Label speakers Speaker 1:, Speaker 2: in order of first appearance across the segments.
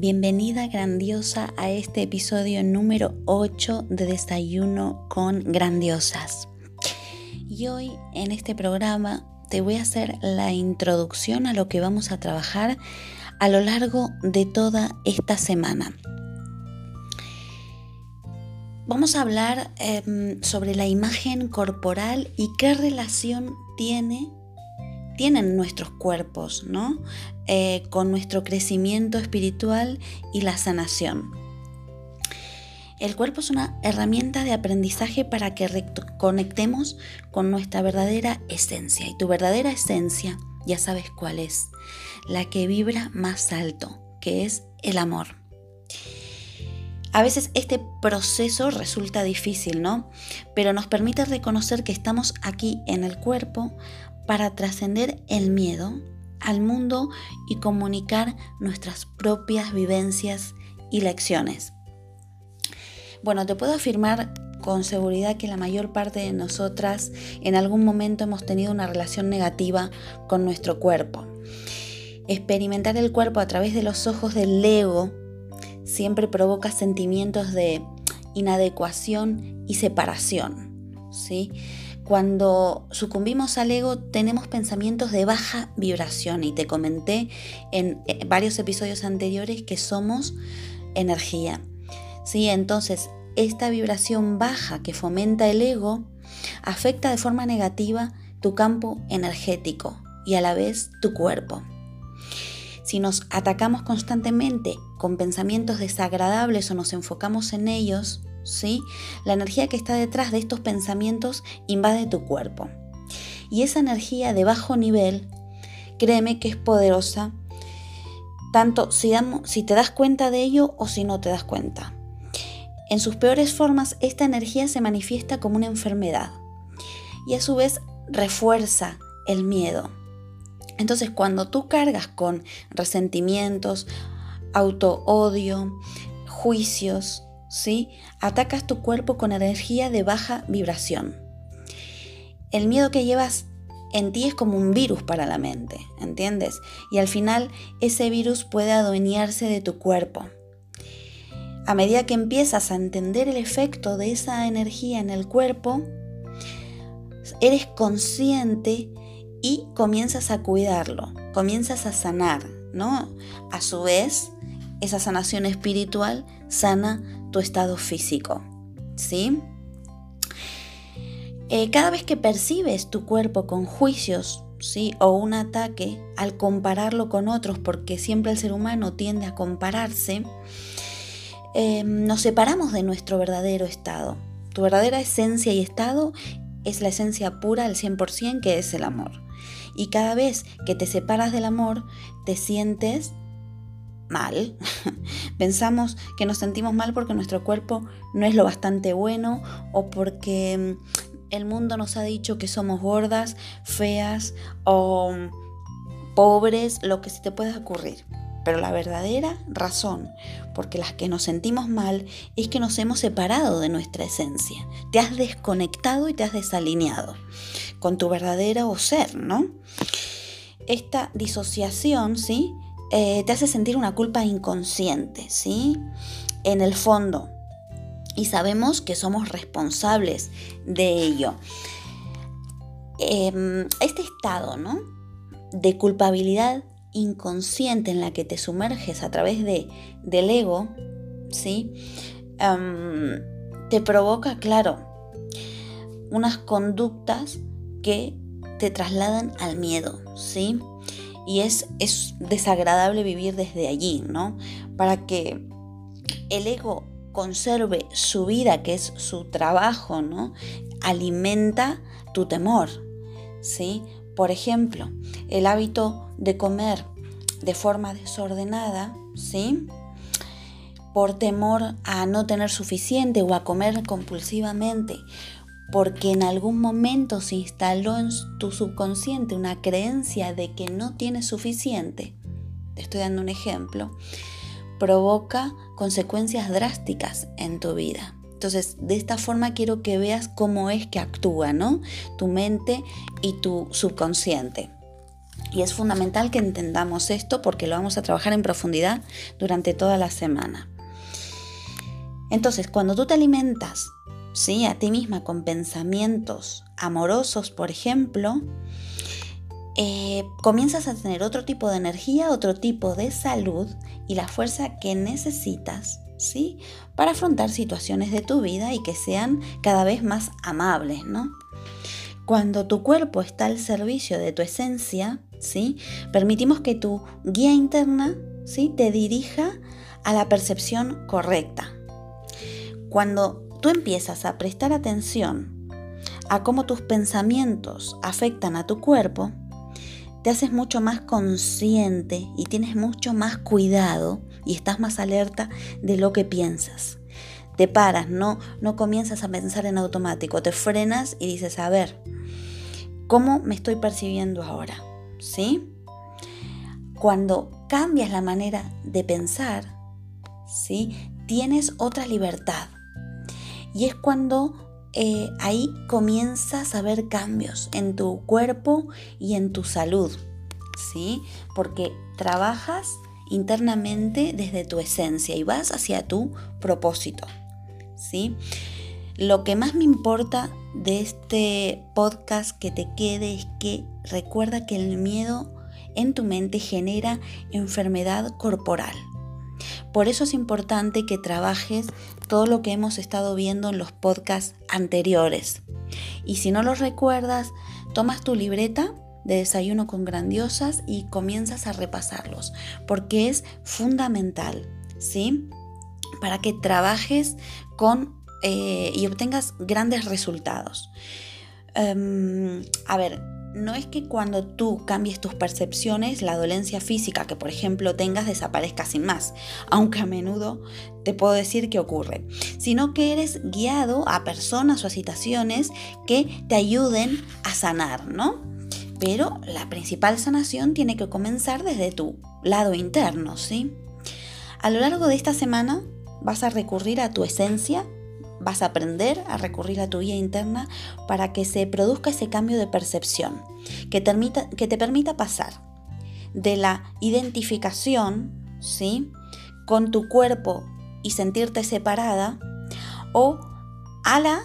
Speaker 1: Bienvenida grandiosa a este episodio número 8 de Desayuno con Grandiosas. Y hoy en este programa te voy a hacer la introducción a lo que vamos a trabajar a lo largo de toda esta semana. Vamos a hablar em, sobre la imagen corporal y qué relación tiene tienen nuestros cuerpos, ¿no? Eh, con nuestro crecimiento espiritual y la sanación. El cuerpo es una herramienta de aprendizaje para que conectemos con nuestra verdadera esencia. Y tu verdadera esencia, ya sabes cuál es, la que vibra más alto, que es el amor. A veces este proceso resulta difícil, ¿no? Pero nos permite reconocer que estamos aquí en el cuerpo para trascender el miedo al mundo y comunicar nuestras propias vivencias y lecciones. Bueno, te puedo afirmar con seguridad que la mayor parte de nosotras en algún momento hemos tenido una relación negativa con nuestro cuerpo. Experimentar el cuerpo a través de los ojos del ego siempre provoca sentimientos de inadecuación y separación, ¿sí? Cuando sucumbimos al ego tenemos pensamientos de baja vibración y te comenté en eh, varios episodios anteriores que somos energía. ¿sí? Entonces, esta vibración baja que fomenta el ego afecta de forma negativa tu campo energético y a la vez tu cuerpo. Si nos atacamos constantemente con pensamientos desagradables o nos enfocamos en ellos, ¿sí? La energía que está detrás de estos pensamientos invade tu cuerpo. Y esa energía de bajo nivel, créeme que es poderosa, tanto si, si te das cuenta de ello o si no te das cuenta. En sus peores formas, esta energía se manifiesta como una enfermedad y a su vez refuerza el miedo. Entonces, cuando tú cargas con resentimientos, auto-odio, juicios, Atacas tu cuerpo con energía de baja vibración. El miedo que llevas en ti es como un virus para la mente, ¿entiendes? Y al final ese virus puede adueñarse de tu cuerpo. A medida que empiezas a entender el efecto de esa energía en el cuerpo, eres consciente y comienzas a cuidarlo, comienzas a sanar, ¿no? A su vez, esa sanación espiritual sana tu estado físico. ¿Sí? Eh, cada vez que percibes tu cuerpo con juicios, ¿sí? O un ataque al compararlo con otros, porque siempre el ser humano tiende a compararse, em, nos separamos de nuestro verdadero estado. Tu verdadera esencia y estado es la esencia pura al 100% que es el amor. Y cada vez que te separas del amor, te sientes mal. Pensamos que nos sentimos mal porque nuestro cuerpo no es lo bastante bueno o porque mm, el mundo nos ha dicho que somos gordas, feas o mm, pobres, lo que se te pueda ocurrir. Pero la verdadera razón porque las que nos sentimos mal es que nos hemos separado de nuestra esencia. Te has desconectado y te has desalineado con tu verdadero ser, ¿no? Esta disociación, ¿sí? Eh, te hace sentir una culpa inconsciente, ¿sí? En el fondo. Y sabemos que somos responsables de ello. Em, este estado, ¿no? De culpabilidad inconsciente en la que te sumerges a través de, del ego, ¿sí? Em, te provoca, claro, unas conductas que te trasladan al miedo, ¿sí? Y es, es desagradable vivir desde allí, ¿no? Para que el ego conserve su vida, que es su trabajo, ¿no? Alimenta tu temor, ¿sí? Por ejemplo, el hábito de comer de forma desordenada, ¿sí? Por temor a no tener suficiente o a comer compulsivamente porque en algún momento se instaló en tu subconsciente una creencia de que no tienes suficiente, te estoy dando un ejemplo, provoca consecuencias drásticas en tu vida. Entonces, de esta forma quiero que veas cómo es que actúa, ¿no? Tu mente y tu subconsciente. Y es fundamental que entendamos esto porque lo vamos a trabajar en profundidad durante toda la semana. Entonces, cuando tú te alimentas ¿sí? a ti misma con pensamientos amorosos, por ejemplo, eh, comienzas a tener otro tipo de energía, otro tipo de salud y la fuerza que necesitas, ¿sí? Para afrontar situaciones de tu vida y que sean cada vez más amables, ¿no? Cuando tu cuerpo está al servicio de tu esencia, ¿sí? Permitimos que tu guía interna, ¿sí? Te dirija a la percepción correcta. Cuando tú empiezas a prestar atención a cómo tus pensamientos afectan a tu cuerpo, te haces mucho más consciente y tienes mucho más cuidado y estás más alerta de lo que piensas. Te paras, no, no comienzas a pensar en automático, te frenas y dices, a ver, ¿cómo me estoy percibiendo ahora? ¿Sí? Cuando cambias la manera de pensar, ¿sí? Tienes otra libertad y es cuando eh, ahí comienzas a ver cambios en tu cuerpo y en tu salud, ¿sí? Porque trabajas internamente desde tu esencia y vas hacia tu propósito, ¿sí? Lo que más me importa de este podcast que te quede es que recuerda que el miedo en tu mente genera enfermedad corporal. Por eso es importante que trabajes todo lo que hemos estado viendo en los podcasts anteriores. Y si no los recuerdas, tomas tu libreta de desayuno con grandiosas y comienzas a repasarlos, porque es fundamental, ¿sí? Para que trabajes con eh, y obtengas grandes resultados. Em, a ver, no es que cuando tú cambies tus percepciones, la dolencia física que por ejemplo tengas desaparezca sin más, aunque a menudo te puedo decir que ocurre, sino que eres guiado a personas o a situaciones que te ayuden a sanar, ¿no? Pero la principal sanación tiene que comenzar desde tu lado interno, ¿sí? A lo largo de esta semana vas a recurrir a tu esencia vas a aprender a recurrir a tu guía interna para que se produzca ese cambio de percepción, que, te permita pasar de la identificación ¿sí? con tu cuerpo y sentirte separada o a la,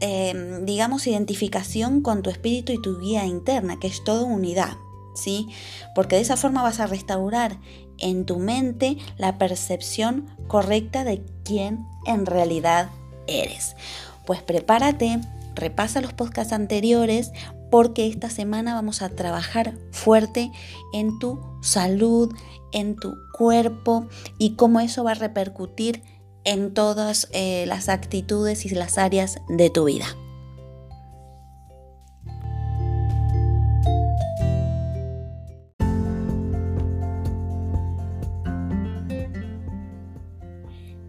Speaker 1: em, digamos, identificación con tu espíritu y tu guía interna, que es toda unidad. ¿Sí? Porque de esa forma vas a restaurar en tu mente la percepción correcta de quién en realidad eres. Pues prepárate, repasa los podcasts anteriores porque esta semana vamos a trabajar fuerte en tu salud, en tu cuerpo y cómo eso va a repercutir en todas eh, las actitudes y las áreas de tu vida.